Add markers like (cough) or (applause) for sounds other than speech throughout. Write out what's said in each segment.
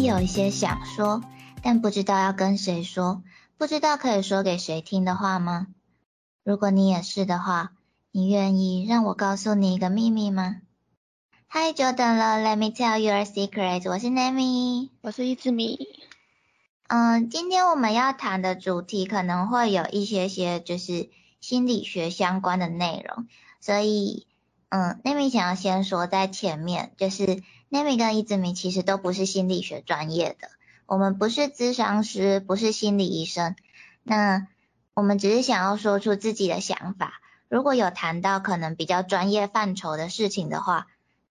也有一些想说，但不知道要跟谁说，不知道可以说给谁听的话吗？如果你也是的话，你愿意让我告诉你一个秘密吗？嗨，久等了，Let me tell you a secret。我是 Nami，我是一只米。嗯，今天我们要谈的主题可能会有一些些就是心理学相关的内容，所以，嗯，Nami 想要先说在前面，就是 Nami 跟一只米其实都不是心理学专业的，我们不是咨商师，不是心理医生，那我们只是想要说出自己的想法。如果有谈到可能比较专业范畴的事情的话，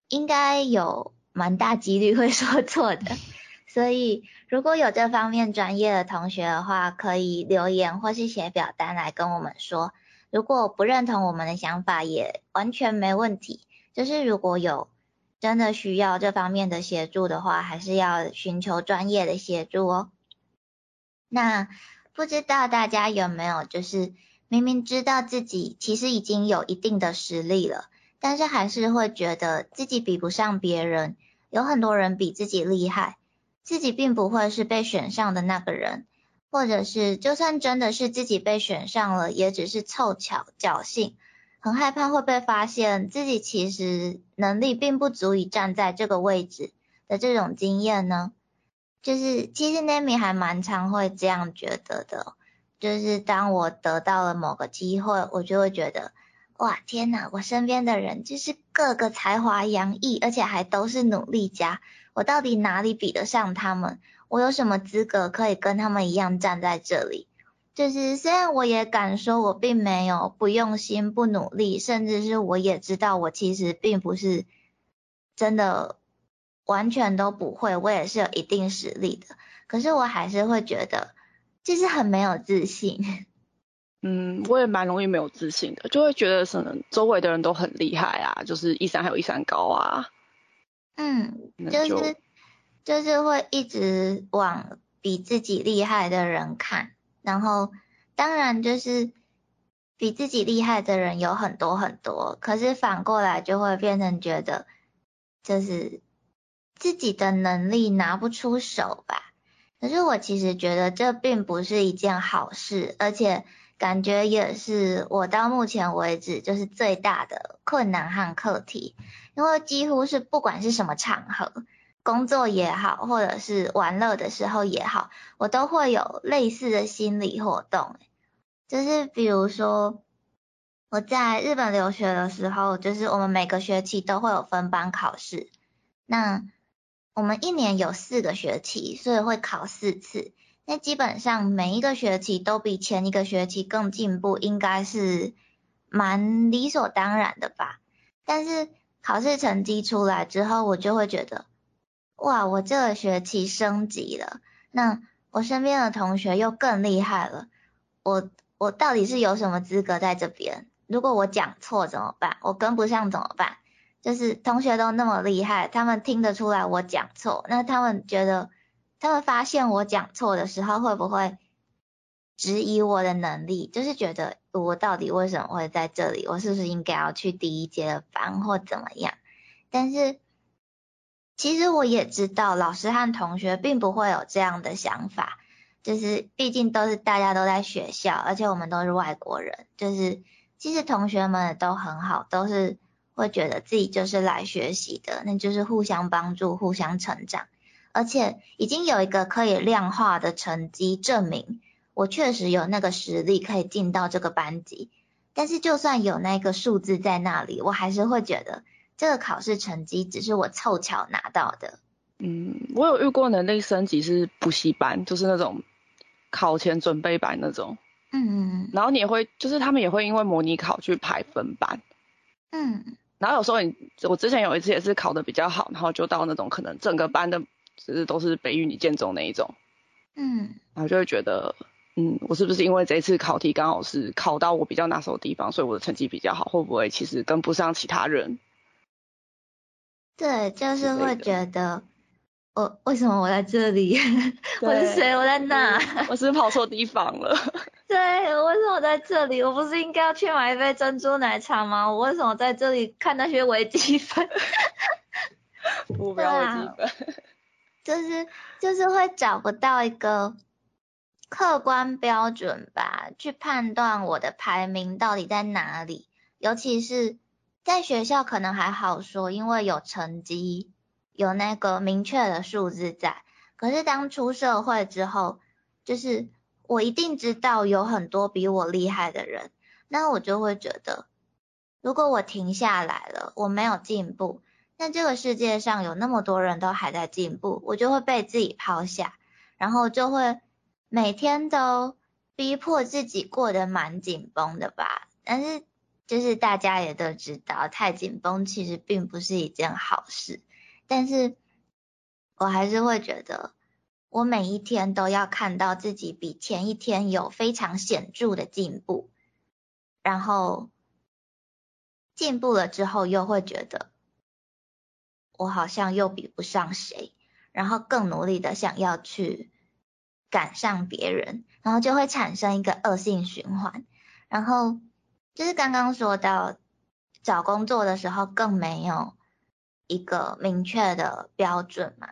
应该有蛮大几率会说错的。所以，如果有这方面专业的同学的话，可以留言或是写表单来跟我们说。如果不认同我们的想法，也完全没问题。就是如果有真的需要这方面的协助的话，还是要寻求专业的协助哦。那不知道大家有没有，就是明明知道自己其实已经有一定的实力了，但是还是会觉得自己比不上别人，有很多人比自己厉害。自己并不会是被选上的那个人，或者是就算真的是自己被选上了，也只是凑巧侥幸，很害怕会被发现自己其实能力并不足以站在这个位置的这种经验呢？就是其实 Nami 还蛮常会这样觉得的，就是当我得到了某个机会，我就会觉得，哇天呐，我身边的人就是个个才华洋溢，而且还都是努力家。我到底哪里比得上他们？我有什么资格可以跟他们一样站在这里？就是虽然我也敢说，我并没有不用心、不努力，甚至是我也知道我其实并不是真的完全都不会，我也是有一定实力的。可是我还是会觉得，就是很没有自信。(laughs) 嗯，我也蛮容易没有自信的，就会觉得可能周围的人都很厉害啊，就是一山还有一山高啊。嗯，就是就是会一直往比自己厉害的人看，然后当然就是比自己厉害的人有很多很多，可是反过来就会变成觉得就是自己的能力拿不出手吧。可是我其实觉得这并不是一件好事，而且感觉也是我到目前为止就是最大的困难和课题。因为几乎是不管是什么场合，工作也好，或者是玩乐的时候也好，我都会有类似的心理活动。就是比如说我在日本留学的时候，就是我们每个学期都会有分班考试。那我们一年有四个学期，所以会考四次。那基本上每一个学期都比前一个学期更进步，应该是蛮理所当然的吧。但是考试成绩出来之后，我就会觉得，哇，我这个学期升级了。那我身边的同学又更厉害了。我我到底是有什么资格在这边？如果我讲错怎么办？我跟不上怎么办？就是同学都那么厉害，他们听得出来我讲错，那他们觉得，他们发现我讲错的时候，会不会质疑我的能力？就是觉得。我到底为什么会在这里？我是不是应该要去第一节的班或怎么样？但是其实我也知道，老师和同学并不会有这样的想法，就是毕竟都是大家都在学校，而且我们都是外国人，就是其实同学们都很好，都是会觉得自己就是来学习的，那就是互相帮助、互相成长，而且已经有一个可以量化的成绩证明。我确实有那个实力可以进到这个班级，但是就算有那个数字在那里，我还是会觉得这个考试成绩只是我凑巧拿到的。嗯，我有遇过能力升级是补习班，就是那种考前准备班那种。嗯嗯。然后你也会，就是他们也会因为模拟考去排分班。嗯。然后有时候你，我之前有一次也是考的比较好，然后就到那种可能整个班的，其实都是北语你建中那一种。嗯。然后就会觉得。嗯，我是不是因为这一次考题刚好是考到我比较拿手的地方，所以我的成绩比较好？会不会其实跟不上其他人？对，就是会觉得我为什么我在这里？(laughs) 我是谁？我在哪？我是跑错地方了。(laughs) 对，为什么我在这里？我不是应该要去买一杯珍珠奶茶吗？我为什么在这里看那些微积分？(laughs) 不要微积分。就是就是会找不到一个客观标准吧，去判断我的排名到底在哪里。尤其是在学校可能还好说，因为有成绩，有那个明确的数字在。可是当出社会之后，就是我一定知道有很多比我厉害的人，那我就会觉得，如果我停下来了，我没有进步。那这个世界上有那么多人都还在进步，我就会被自己抛下，然后就会每天都逼迫自己过得蛮紧绷的吧。但是就是大家也都知道，太紧绷其实并不是一件好事。但是我还是会觉得，我每一天都要看到自己比前一天有非常显著的进步，然后进步了之后又会觉得。我好像又比不上谁，然后更努力的想要去赶上别人，然后就会产生一个恶性循环。然后就是刚刚说到找工作的时候，更没有一个明确的标准嘛。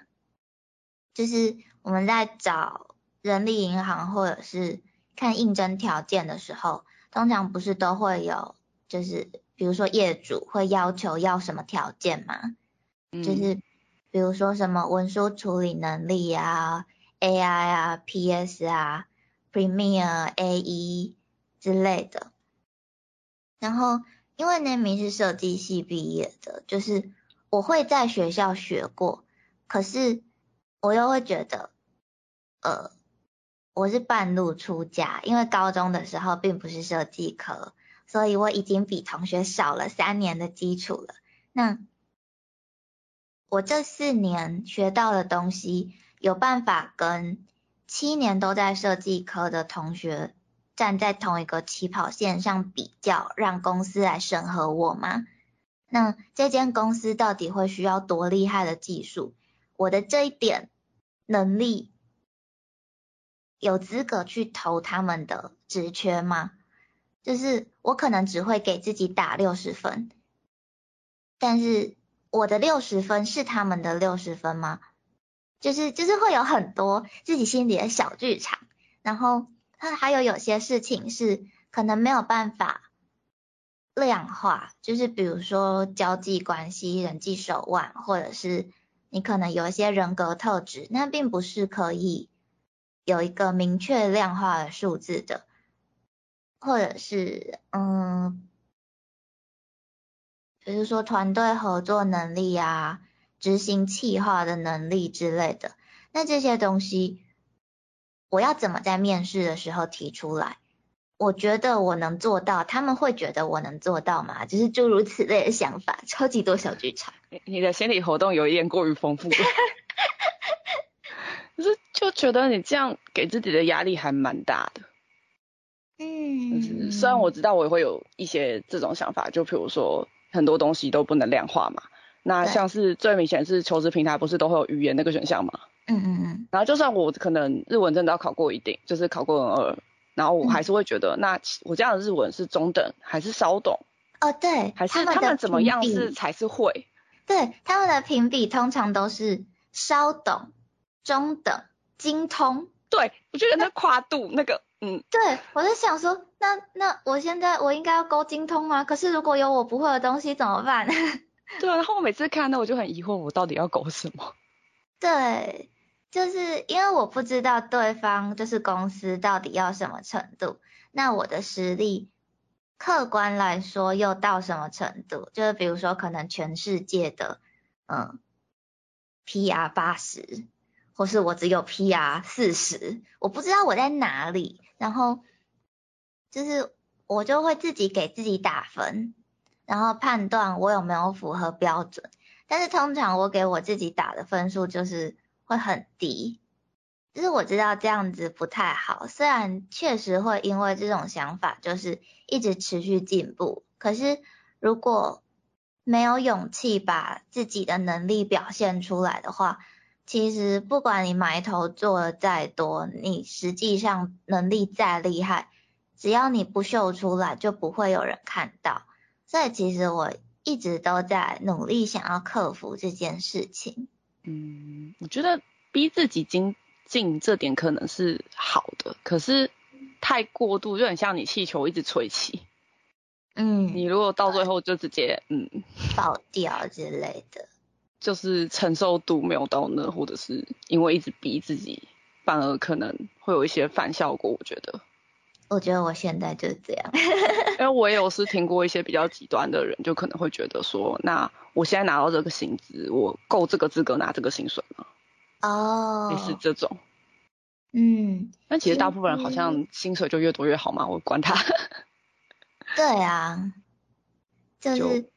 就是我们在找人力银行或者是看应征条件的时候，通常不是都会有，就是比如说业主会要求要什么条件嘛？就是比如说什么文书处理能力啊、AI 啊、PS 啊、Premiere、AE 之类的。然后因为那名是设计系毕业的，就是我会在学校学过，可是我又会觉得，呃，我是半路出家，因为高中的时候并不是设计科，所以我已经比同学少了三年的基础了。那我这四年学到的东西，有办法跟七年都在设计科的同学站在同一个起跑线上比较，让公司来审核我吗？那这间公司到底会需要多厉害的技术？我的这一点能力有资格去投他们的职缺吗？就是我可能只会给自己打六十分，但是。我的六十分是他们的六十分吗？就是就是会有很多自己心里的小剧场，然后它还有有些事情是可能没有办法量化，就是比如说交际关系、人际手腕，或者是你可能有一些人格特质，那并不是可以有一个明确量化的数字的，或者是嗯。比如说团队合作能力啊，执行企划的能力之类的，那这些东西我要怎么在面试的时候提出来？我觉得我能做到，他们会觉得我能做到吗？就是诸如此类的想法，超级多小剧场。你的心理活动有一点过于丰富，(laughs) 可是就觉得你这样给自己的压力还蛮大的。嗯，虽然我知道我也会有一些这种想法，就比如说。很多东西都不能量化嘛，那像是最明显是求职平台不是都会有语言那个选项嘛？嗯嗯嗯。然后就算我可能日文真的要考过一定，就是考过 N 二，然后我还是会觉得，那我这样的日文是中等还是稍懂？哦对，还是他们怎么样是才是会？对，他们的评比通常都是稍懂、中等、精通。对，我觉得那跨度那个。嗯，对，我在想说，那那我现在我应该要勾精通吗？可是如果有我不会的东西怎么办？(laughs) 对啊，然后我每次看到我就很疑惑，我到底要勾什么？(laughs) 对，就是因为我不知道对方就是公司到底要什么程度，那我的实力客观来说又到什么程度？就是比如说可能全世界的嗯 PR 八十。或是我只有 PR 四十，我不知道我在哪里，然后就是我就会自己给自己打分，然后判断我有没有符合标准。但是通常我给我自己打的分数就是会很低，就是我知道这样子不太好。虽然确实会因为这种想法就是一直持续进步，可是如果没有勇气把自己的能力表现出来的话，其实不管你埋头做的再多，你实际上能力再厉害，只要你不秀出来，就不会有人看到。所以其实我一直都在努力想要克服这件事情。嗯，我觉得逼自己精进这点可能是好的，可是太过度就很像你气球一直吹气，(laughs) 嗯，你如果到最后就直接嗯爆掉之类的，就是承受度没有到那，或者是因为一直逼自己，反而可能会有一些反效果，我觉得。我觉得我现在就是这样，(laughs) 因为我也有是听过一些比较极端的人，就可能会觉得说，那我现在拿到这个薪资，我够这个资格拿这个薪水吗？哦，类似这种，嗯，但其实大部分人好像薪水就越多越好嘛，我管他。(laughs) 对啊，就是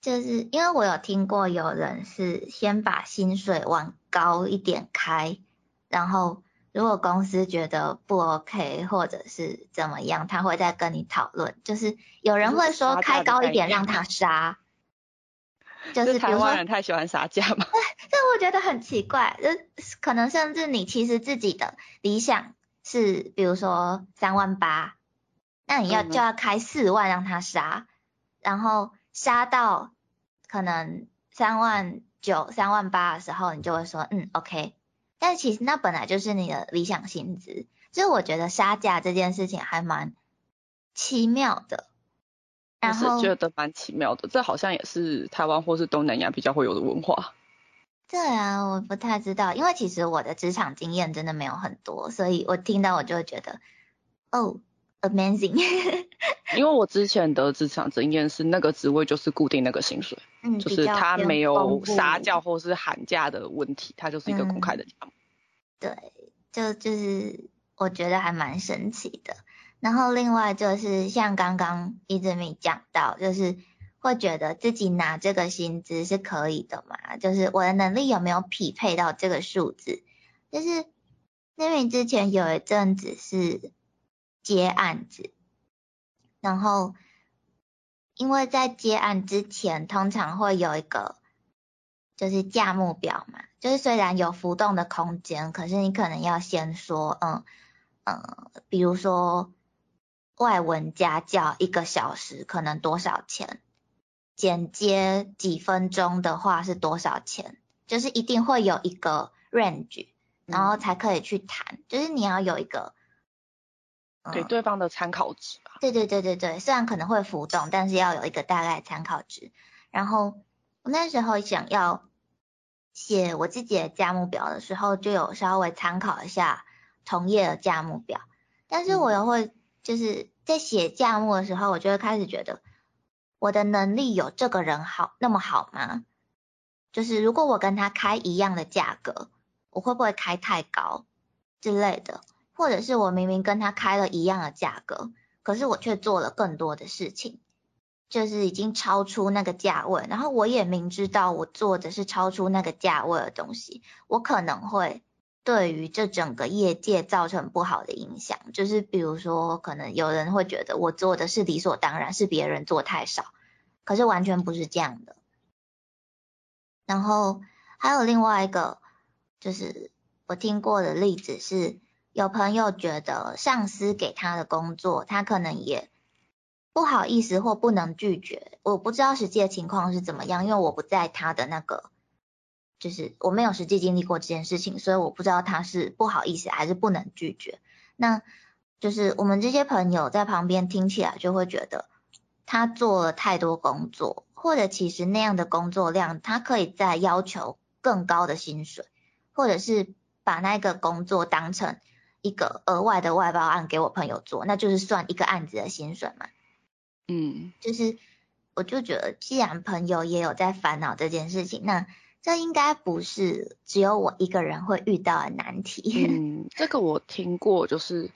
就是因为我有听过有人是先把薪水往高一点开，然后。如果公司觉得不 OK 或者是怎么样，他会再跟你讨论。就是有人会说开高一点让他杀，就是台湾人太喜欢杀价嘛。(laughs) 对，这我觉得很奇怪。就可能甚至你其实自己的理想是，比如说三万八，那你要就要开四万让他杀，然后杀到可能三万九、三万八的时候，你就会说嗯 OK。但其实那本来就是你的理想薪资，所以我觉得杀价这件事情还蛮奇妙的。然后觉得蛮奇妙的，这好像也是台湾或是东南亚比较会有的文化。对啊，我不太知道，因为其实我的职场经验真的没有很多，所以我听到我就会觉得，哦，amazing。(laughs) 因为我之前的职场经验是那个职位就是固定那个薪水，嗯，就是他没有杀价或是喊价的问题，他就是一个公开的价目。对，就就是我觉得还蛮神奇的。然后另外就是像刚刚一直没讲到，就是会觉得自己拿这个薪资是可以的嘛？就是我的能力有没有匹配到这个数字？就是因为之前有一阵子是接案子。然后，因为在接案之前，通常会有一个就是价目表嘛，就是虽然有浮动的空间，可是你可能要先说，嗯嗯，比如说外文家教一个小时可能多少钱，剪接几分钟的话是多少钱，就是一定会有一个 range，然后才可以去谈，就是你要有一个。给对方的参考值吧。对对对对对，虽然可能会浮动，但是要有一个大概参考值。然后我那时候想要写我自己的价目表的时候，就有稍微参考一下同业的价目表。但是我又会就是在写价目的时候，我就会开始觉得我的能力有这个人好那么好吗？就是如果我跟他开一样的价格，我会不会开太高之类的？或者是我明明跟他开了一样的价格，可是我却做了更多的事情，就是已经超出那个价位，然后我也明知道我做的是超出那个价位的东西，我可能会对于这整个业界造成不好的影响。就是比如说，可能有人会觉得我做的是理所当然，是别人做太少，可是完全不是这样的。然后还有另外一个，就是我听过的例子是。有朋友觉得上司给他的工作，他可能也不好意思或不能拒绝。我不知道实际的情况是怎么样，因为我不在他的那个，就是我没有实际经历过这件事情，所以我不知道他是不好意思还是不能拒绝。那就是我们这些朋友在旁边听起来就会觉得他做了太多工作，或者其实那样的工作量，他可以再要求更高的薪水，或者是把那个工作当成。一个额外的外包案给我朋友做，那就是算一个案子的薪水嘛。嗯，就是我就觉得，既然朋友也有在烦恼这件事情，那这应该不是只有我一个人会遇到的难题。嗯，这个我听过，就是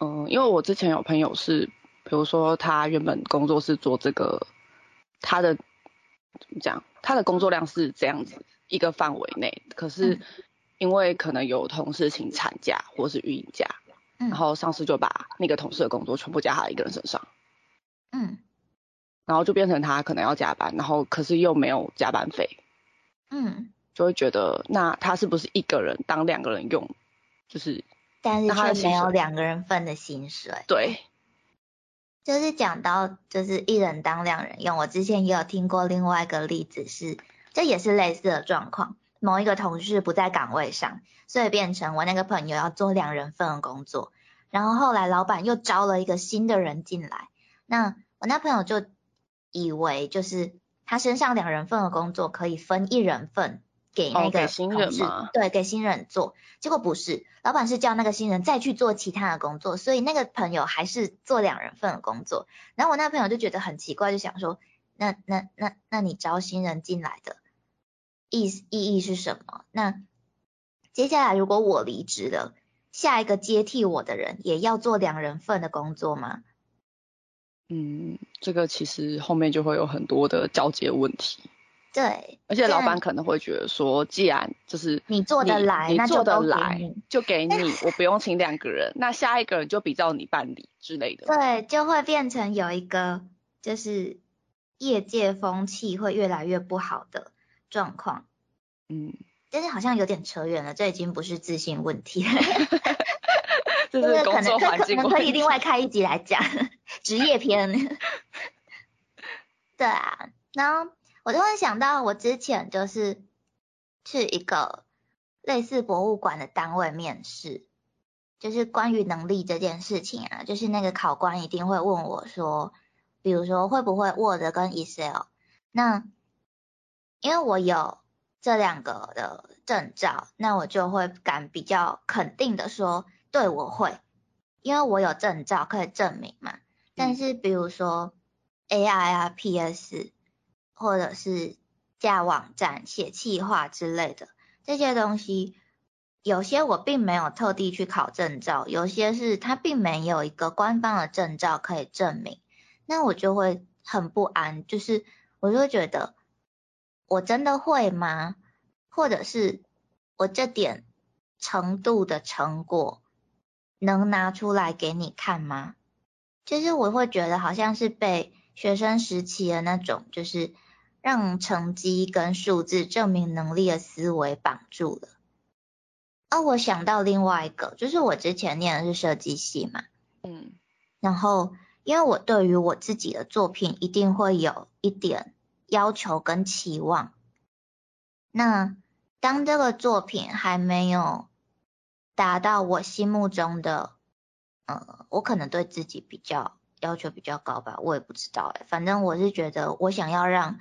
嗯，因为我之前有朋友是，比如说他原本工作是做这个，他的怎么讲，他的工作量是这样子一个范围内，可是。因为可能有同事请产假或是运营假，然后上司就把那个同事的工作全部加他一个人身上，嗯，然后就变成他可能要加班，然后可是又没有加班费，嗯，就会觉得那他是不是一个人当两个人用，就是，但是却没有两个人份的薪水，对，就是讲到就是一人当两人用，我之前也有听过另外一个例子是，这也是类似的状况。某一个同事不在岗位上，所以变成我那个朋友要做两人份的工作。然后后来老板又招了一个新的人进来，那我那朋友就以为就是他身上两人份的工作可以分一人份给那个新人对，给新人做。结果不是，老板是叫那个新人再去做其他的工作，所以那个朋友还是做两人份的工作。然后我那朋友就觉得很奇怪，就想说，那那那那你招新人进来的意意义是什么？那接下来如果我离职了？下一个接替我的人也要做两人份的工作吗？嗯，这个其实后面就会有很多的交接问题。对，而且老板可能会觉得说，既然就是你做得来，那做得来就给你，我不用请两个人，那下一个人就比照你办理之类的。对，就会变成有一个就是业界风气会越来越不好的状况。嗯。但是好像有点扯远了，这已经不是自信问题了，(laughs) (laughs) 这是工作环境可能可以另外开一集来讲 (laughs) 职业篇。对啊，然后我突然想到，我之前就是去一个类似博物馆的单位面试，就是关于能力这件事情啊，就是那个考官一定会问我说，比如说会不会 Word 跟 Excel，那因为我有。这两个的证照，那我就会敢比较肯定的说，对我会，因为我有证照可以证明嘛。但是比如说 AI 啊、PS 或者是架网站、写企划之类的这些东西，有些我并没有特地去考证照，有些是它并没有一个官方的证照可以证明，那我就会很不安，就是我就会觉得。我真的会吗？或者是我这点程度的成果能拿出来给你看吗？就是我会觉得好像是被学生时期的那种，就是让成绩跟数字证明能力的思维绑住了。哦，我想到另外一个，就是我之前念的是设计系嘛，嗯，然后因为我对于我自己的作品一定会有一点。要求跟期望，那当这个作品还没有达到我心目中的，呃，我可能对自己比较要求比较高吧，我也不知道哎，反正我是觉得我想要让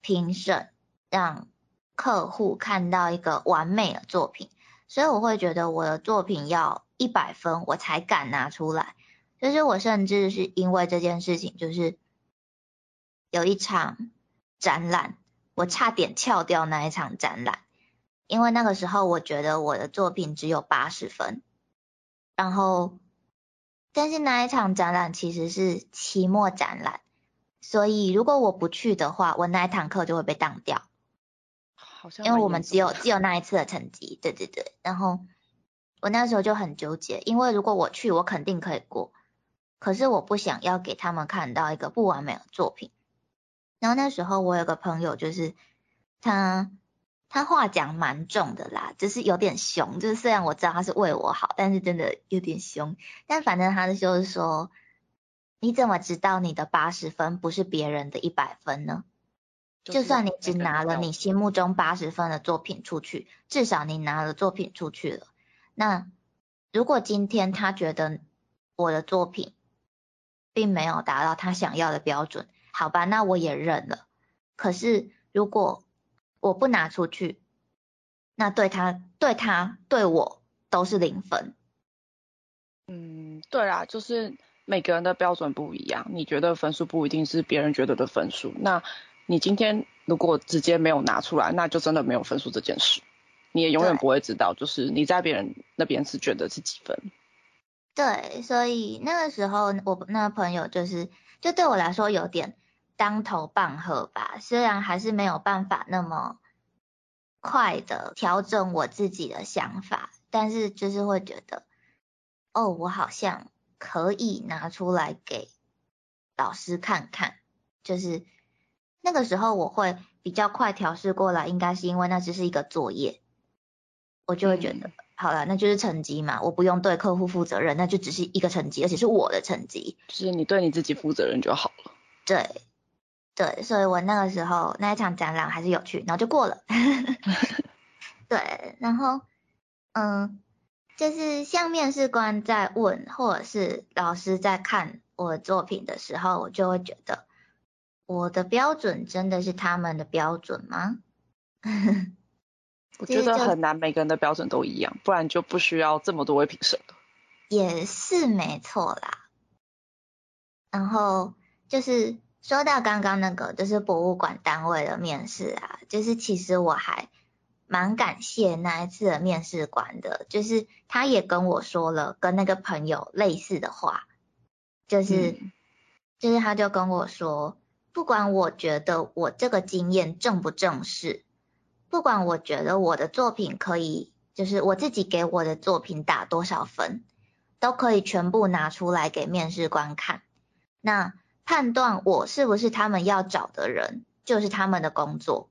评审、让客户看到一个完美的作品，所以我会觉得我的作品要一百分我才敢拿出来，就是我甚至是因为这件事情，就是。有一场展览，我差点翘掉那一场展览，因为那个时候我觉得我的作品只有八十分，然后，但是那一场展览其实是期末展览，所以如果我不去的话，我那一堂课就会被当掉，好像。因为我们只有只有那一次的成绩，对对对，然后我那时候就很纠结，因为如果我去，我肯定可以过，可是我不想要给他们看到一个不完美的作品。然后那时候我有个朋友，就是他他话讲蛮重的啦，就是有点凶，就是虽然我知道他是为我好，但是真的有点凶。但反正他就是说，你怎么知道你的八十分不是别人的一百分呢？就算你只拿了你心目中八十分的作品出去，至少你拿了作品出去了。那如果今天他觉得我的作品并没有达到他想要的标准，好吧，那我也认了。可是如果我不拿出去，那对他、对他、对我都是零分。嗯，对啊，就是每个人的标准不一样，你觉得分数不一定是别人觉得的分数。那你今天如果直接没有拿出来，那就真的没有分数这件事，你也永远不会知道，就是你在别人那边是觉得是几分。对，所以那个时候我那个朋友就是，就对我来说有点。当头棒喝吧，虽然还是没有办法那么快的调整我自己的想法，但是就是会觉得，哦，我好像可以拿出来给老师看看。就是那个时候我会比较快调试过来，应该是因为那只是一个作业，我就会觉得，好了，那就是成绩嘛，我不用对客户负责任，那就只是一个成绩，而且是我的成绩，就是你对你自己负责任就好了。对。对，所以我那个时候那一场展览还是有去，然后就过了。(laughs) 对，然后嗯，就是像面试官在问，或者是老师在看我的作品的时候，我就会觉得我的标准真的是他们的标准吗？(laughs) 我觉得很难，每个人的标准都一样，不然就不需要这么多位评审了。也是没错啦。然后就是说到刚刚那个，就是博物馆单位的面试啊，就是其实我还蛮感谢那一次的面试官的，就是他也跟我说了跟那个朋友类似的话，就是就是他就跟我说，不管我觉得我这个经验正不正式。不管我觉得我的作品可以，就是我自己给我的作品打多少分，都可以全部拿出来给面试官看。那判断我是不是他们要找的人，就是他们的工作。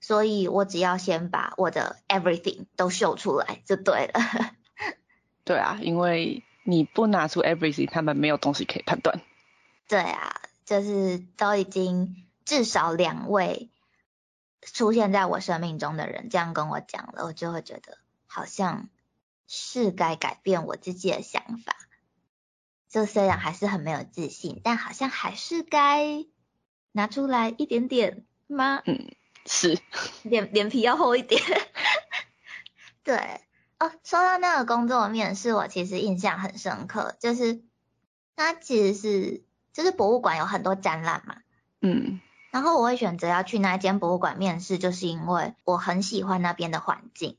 所以我只要先把我的 everything 都秀出来就对了。(laughs) 对啊，因为你不拿出 everything，他们没有东西可以判断。对啊，就是都已经至少两位。出现在我生命中的人这样跟我讲了，我就会觉得好像是该改变我自己的想法。就虽然还是很没有自信，但好像还是该拿出来一点点吗？嗯，是，(laughs) 脸脸皮要厚一点。(laughs) 对，哦，说到那个工作面试，我其实印象很深刻，就是它其实是就是博物馆有很多展览嘛。嗯。然后我会选择要去那间博物馆面试，就是因为我很喜欢那边的环境，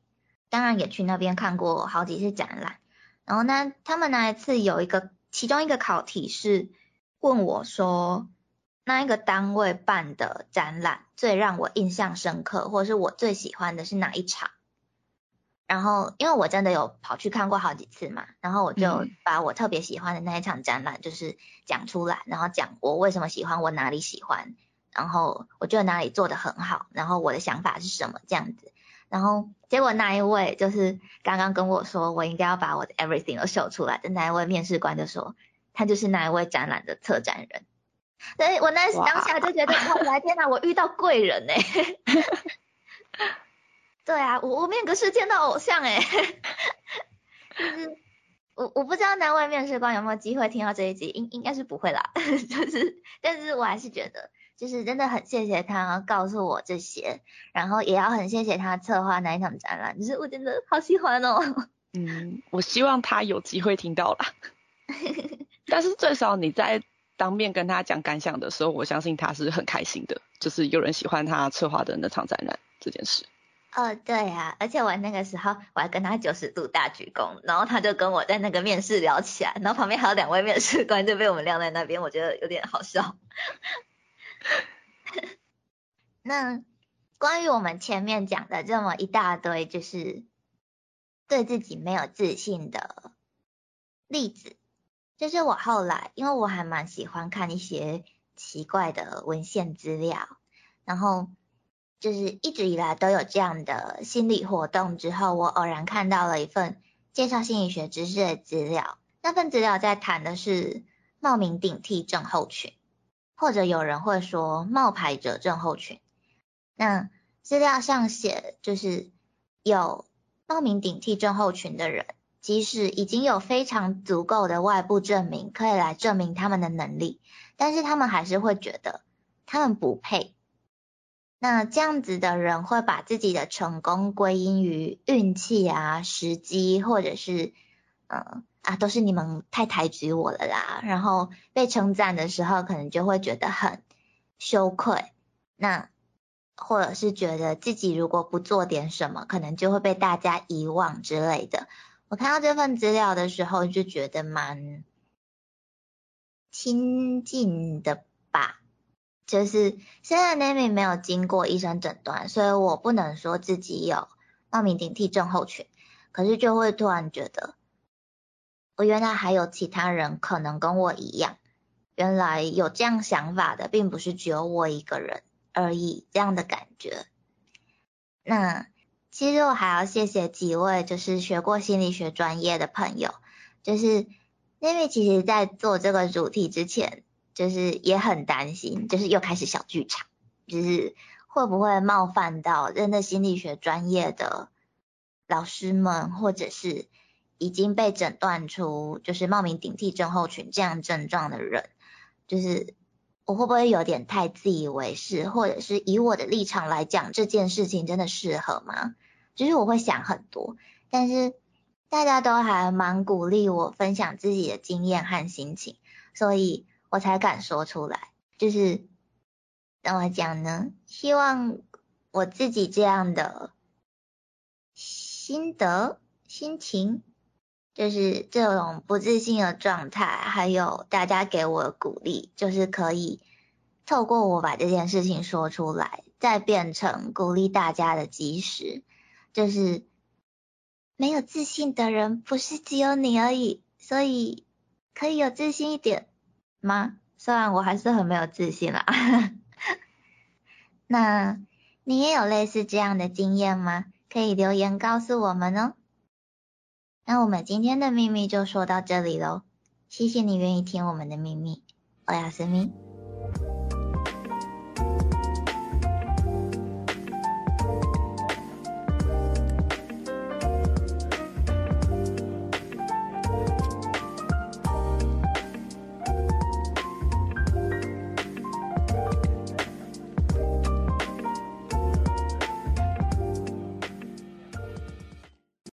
当然也去那边看过好几次展览。然后呢，他们那一次有一个其中一个考题是问我说，那一个单位办的展览最让我印象深刻，或者是我最喜欢的是哪一场？然后因为我真的有跑去看过好几次嘛，然后我就把我特别喜欢的那一场展览就是讲出来，然后讲我为什么喜欢，我哪里喜欢。然后我觉得哪里做的很好，然后我的想法是什么这样子，然后结果那一位就是刚刚跟我说我应该要把我的 everything 都秀出来的那一位面试官就说，他就是那一位展览的策展人，所以我那当下就觉得 (laughs) 哇，天哪，我遇到贵人哎，(laughs) 对啊，我我面个是见到偶像哎，(laughs) 就是我我不知道那位面试官有没有机会听到这一集，应应该是不会啦，就是但是我还是觉得。就是真的很谢谢他告诉我这些，然后也要很谢谢他策划那一场展览，就是我真的好喜欢哦。(laughs) 嗯，我希望他有机会听到啦。(laughs) 但是最少你在当面跟他讲感想的时候，我相信他是很开心的，就是有人喜欢他策划的那场展览这件事。哦，对啊，而且我那个时候我还跟他九十度大鞠躬，然后他就跟我在那个面试聊起来，然后旁边还有两位面试官就被我们晾在那边，我觉得有点好笑。(laughs) 那关于我们前面讲的这么一大堆，就是对自己没有自信的例子，就是我后来，因为我还蛮喜欢看一些奇怪的文献资料，然后就是一直以来都有这样的心理活动。之后，我偶然看到了一份介绍心理学知识的资料，那份资料在谈的是冒名顶替症候群。或者有人会说冒牌者症候群，那资料上写就是有冒名顶替症候群的人，即使已经有非常足够的外部证明可以来证明他们的能力，但是他们还是会觉得他们不配。那这样子的人会把自己的成功归因于运气啊、时机，或者是嗯。啊，都是你们太抬举我了啦，然后被称赞的时候，可能就会觉得很羞愧，那或者是觉得自己如果不做点什么，可能就会被大家遗忘之类的。我看到这份资料的时候，就觉得蛮亲近的吧，就是虽然 Nami 没有经过医生诊断，所以我不能说自己有冒名顶替症候群，可是就会突然觉得。我原来还有其他人可能跟我一样，原来有这样想法的，并不是只有我一个人而已，这样的感觉。那其实我还要谢谢几位就是学过心理学专业的朋友，就是因为其实在做这个主题之前，就是也很担心，就是又开始小剧场，就是会不会冒犯到真的心理学专业的老师们，或者是已经被诊断出就是冒名顶替症候群这样症状的人，就是我会不会有点太自以为是，或者是以我的立场来讲这件事情真的适合吗？就是我会想很多，但是大家都还蛮鼓励我分享自己的经验和心情，所以。我才敢说出来，就是怎么讲呢？希望我自己这样的心得、心情，就是这种不自信的状态，还有大家给我的鼓励，就是可以透过我把这件事情说出来，再变成鼓励大家的基石。就是没有自信的人不是只有你而已，所以可以有自信一点。吗？虽然我还是很没有自信啦。(laughs) 那你也有类似这样的经验吗？可以留言告诉我们哦。那我们今天的秘密就说到这里喽，谢谢你愿意听我们的秘密，我要思密。